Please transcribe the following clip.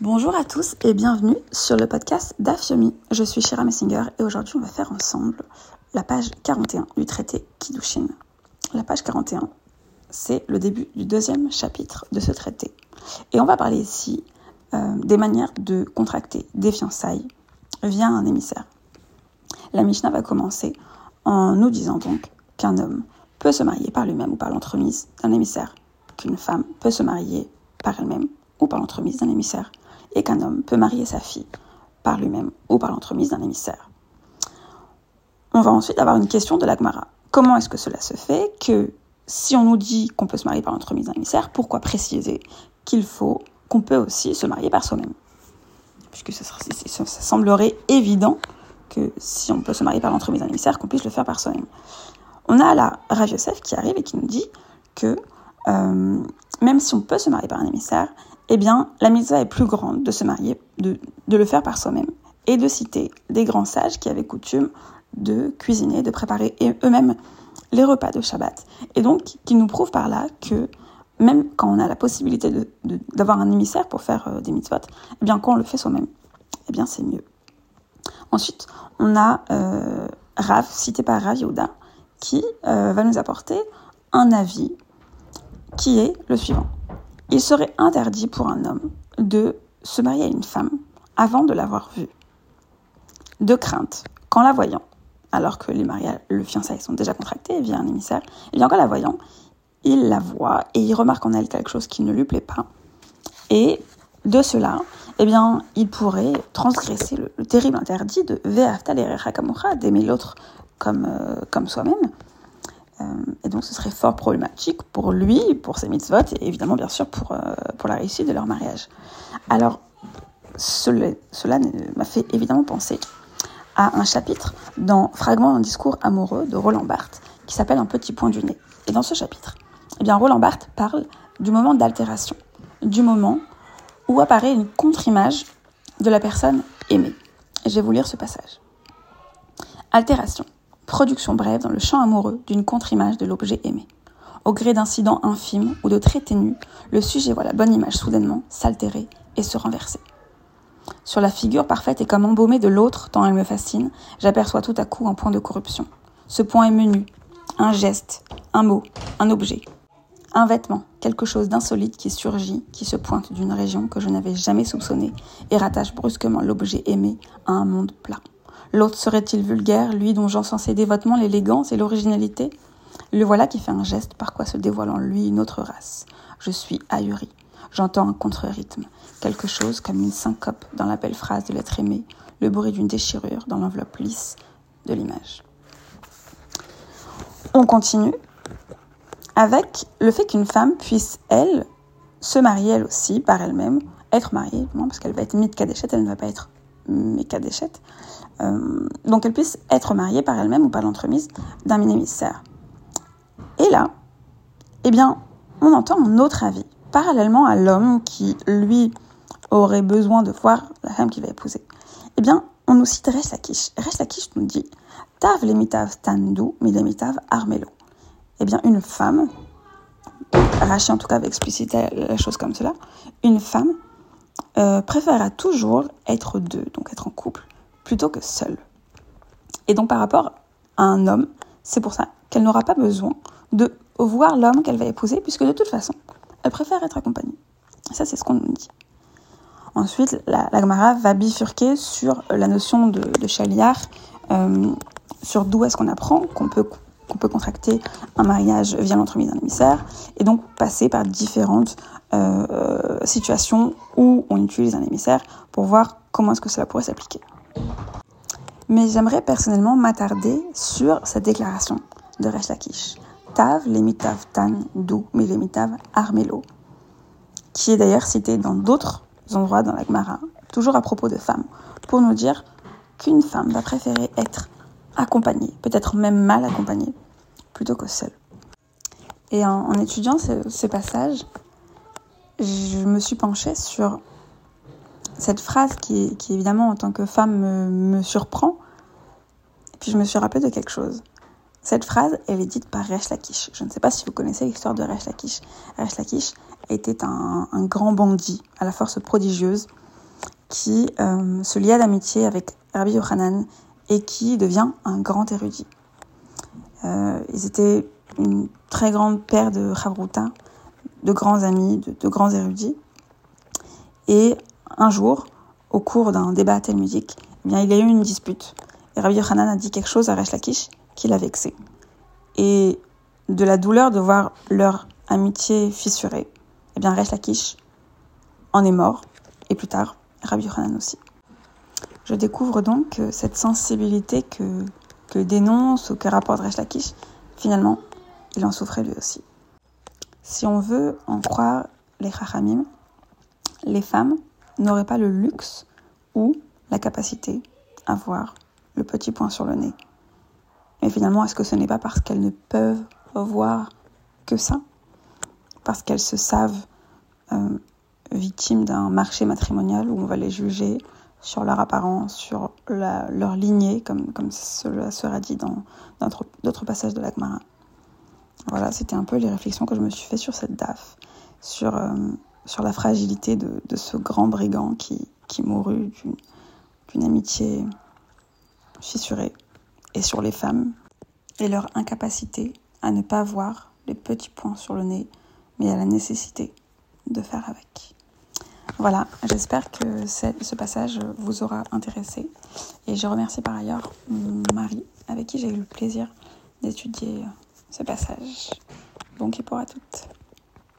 Bonjour à tous et bienvenue sur le podcast d'Afyomi. Je suis Shira Messinger et aujourd'hui on va faire ensemble la page 41 du traité Kiddushin. La page 41, c'est le début du deuxième chapitre de ce traité. Et on va parler ici euh, des manières de contracter des fiançailles via un émissaire. La Mishnah va commencer en nous disant donc qu'un homme peut se marier par lui-même ou par l'entremise d'un émissaire, qu'une femme peut se marier par elle-même ou par l'entremise d'un émissaire, et qu'un homme peut marier sa fille par lui-même ou par l'entremise d'un émissaire. On va ensuite avoir une question de l'Agmara. Comment est-ce que cela se fait que si on nous dit qu'on peut se marier par l'entremise d'un émissaire, pourquoi préciser qu'il faut qu'on peut aussi se marier par soi-même? Puisque ça, semblerait évident que si on peut se marier par l'entremise d'un émissaire, qu'on puisse le faire par soi-même. On a là Rav Yosef qui arrive et qui nous dit que euh, même si on peut se marier par un émissaire, eh bien, la mitzvah est plus grande de se marier, de, le faire par soi-même, et de citer des grands sages qui avaient coutume de cuisiner, de préparer eux-mêmes les repas de Shabbat. Et donc, qui nous prouvent par là que même quand on a la possibilité d'avoir un émissaire pour faire euh, des mitzvot, eh bien, quand on le fait soi-même, eh bien, c'est mieux. Ensuite, on a euh, Rav, cité par Rav qui euh, va nous apporter un avis qui est le suivant. Il serait interdit pour un homme de se marier à une femme avant de l'avoir vue. De crainte qu'en la voyant, alors que les mariages, le fiançailles sont déjà contractés via un émissaire, et bien qu'en la voyant, il la voit et il remarque en elle quelque chose qui ne lui plaît pas. Et de cela, eh bien, il pourrait transgresser le, terrible interdit de Ve'aftal et d'aimer l'autre comme, euh, comme soi-même, et donc ce serait fort problématique pour lui, pour ses mitzvot, et évidemment bien sûr pour, euh, pour la réussite de leur mariage. Alors cela, m'a fait évidemment penser à un chapitre dans Fragment d'un discours amoureux de Roland Barthes qui s'appelle Un petit point du nez. Et dans ce chapitre, eh bien Roland Barthes parle du moment d'altération, du moment où apparaît une contre-image de la personne aimée. Et je vais vous lire ce passage. Altération production brève dans le champ amoureux d'une contre-image de l'objet aimé. Au gré d'incidents infimes ou de traits ténus, le sujet voit la bonne image soudainement s'altérer et se renverser. Sur la figure parfaite et comme embaumée de l'autre, tant elle me fascine, j'aperçois tout à coup un point de corruption. Ce point est menu, un geste, un mot, un objet, un vêtement, quelque chose d'insolite qui surgit, qui se pointe d'une région que je n'avais jamais soupçonnée et rattache brusquement l'objet aimé à un monde plat. L'autre serait-il vulgaire, lui dont j'encensais dévotement l'élégance et l'originalité? Le voilà qui fait un geste par quoi se dévoile en lui une autre race. Je suis ahuri. J'entends un contre-rythme, quelque chose comme une syncope dans la belle phrase de l'être aimé, le bruit d'une déchirure dans l'enveloppe lisse de l'image. On continue avec le fait qu'une femme puisse, elle, se marier elle aussi par elle-même, être mariée, parce qu'elle va être de elle ne va pas être Mekadeshet, euh, donc elle puisse être mariée par elle-même ou par l'entremise d'un émissaire. Et là, eh bien, on entend un autre avis, parallèlement à l'homme qui, lui, aurait besoin de voir la femme qu'il va épouser. Eh bien, on nous cite Resh Lakish. Resh Lakish nous dit Tav lemitav tandu, lemitav armelo. Eh bien, une femme, Rachi en tout cas avait explicité la chose comme cela, une femme euh, préférera toujours être deux, donc être en couple, plutôt que seule. Et donc par rapport à un homme, c'est pour ça qu'elle n'aura pas besoin de voir l'homme qu'elle va épouser, puisque de toute façon, elle préfère être accompagnée. Ça, c'est ce qu'on nous dit. Ensuite, la, la va bifurquer sur la notion de, chaliar, euh, sur d'où est-ce qu'on apprend qu'on peut, contracter un mariage via l'entremise d'un émissaire, et donc passer par différentes euh, situations où on utilise un émissaire pour voir comment est-ce que cela pourrait s'appliquer. Mais j'aimerais personnellement m'attarder sur cette déclaration de Resh Lakish. Tav lemitav tan du lemitav armelo, qui est d'ailleurs cité dans d'autres endroits dans la Gemara, toujours à propos de femmes, pour nous dire qu'une femme va préférer être accompagnée, peut-être même mal accompagnée, plutôt que seule. Et en, étudiant ce, passage, je me suis penchée sur cette phrase qui, évidemment en tant que femme me, surprend. Et puis je me suis rappelé de quelque chose. Cette phrase, elle est dite par Resh Lakish. Je ne sais pas si vous connaissez l'histoire de Resh Lakish. Resh Lakish était un, grand bandit à la force prodigieuse qui euh, se lia d'amitié avec Rabbi Yochanan et qui devient un grand érudit. Euh, ils étaient une très grande paire de Chavruta, de grands amis, de, grands érudits. Et un jour, au cours d'un débat talmudique, eh bien, il y a eu une dispute. Et Rabbi Yochanan a dit quelque chose à Resh Lakish qui l'a vexé. Et de la douleur de voir leur amitié fissurée, eh bien, Resh en est mort. Et plus tard, Rabbi Yochanan aussi. Je découvre donc cette sensibilité que, que dénonce ou que rapporte Resh Lakish, finalement, il en souffrait lui aussi. Si on veut en croire les Chachamim, les femmes n'auraient pas le luxe ou la capacité à voir le petit point sur le nez. Mais finalement, est-ce que ce n'est pas parce qu'elles ne peuvent voir que ça? Parce qu'elles se savent euh, victimes d'un marché matrimonial où on va les juger sur leur apparence, sur leur lignée, comme, cela sera dit dans d'autres passages de l'Agmara. Voilà, c'était un peu les réflexions que je me suis fait sur cette DAF, sur, euh, sur la fragilité de, ce grand brigand qui, qui mourut d'une amitié fissurée, et sur les femmes, et leur incapacité à ne pas voir les petits points sur le nez, mais à la nécessité de faire avec. Voilà, j'espère que ce passage vous aura intéressé. Et je remercie par ailleurs mon mari, avec qui j'ai eu le plaisir d'étudier ce passage. Bon qui pour à toutes.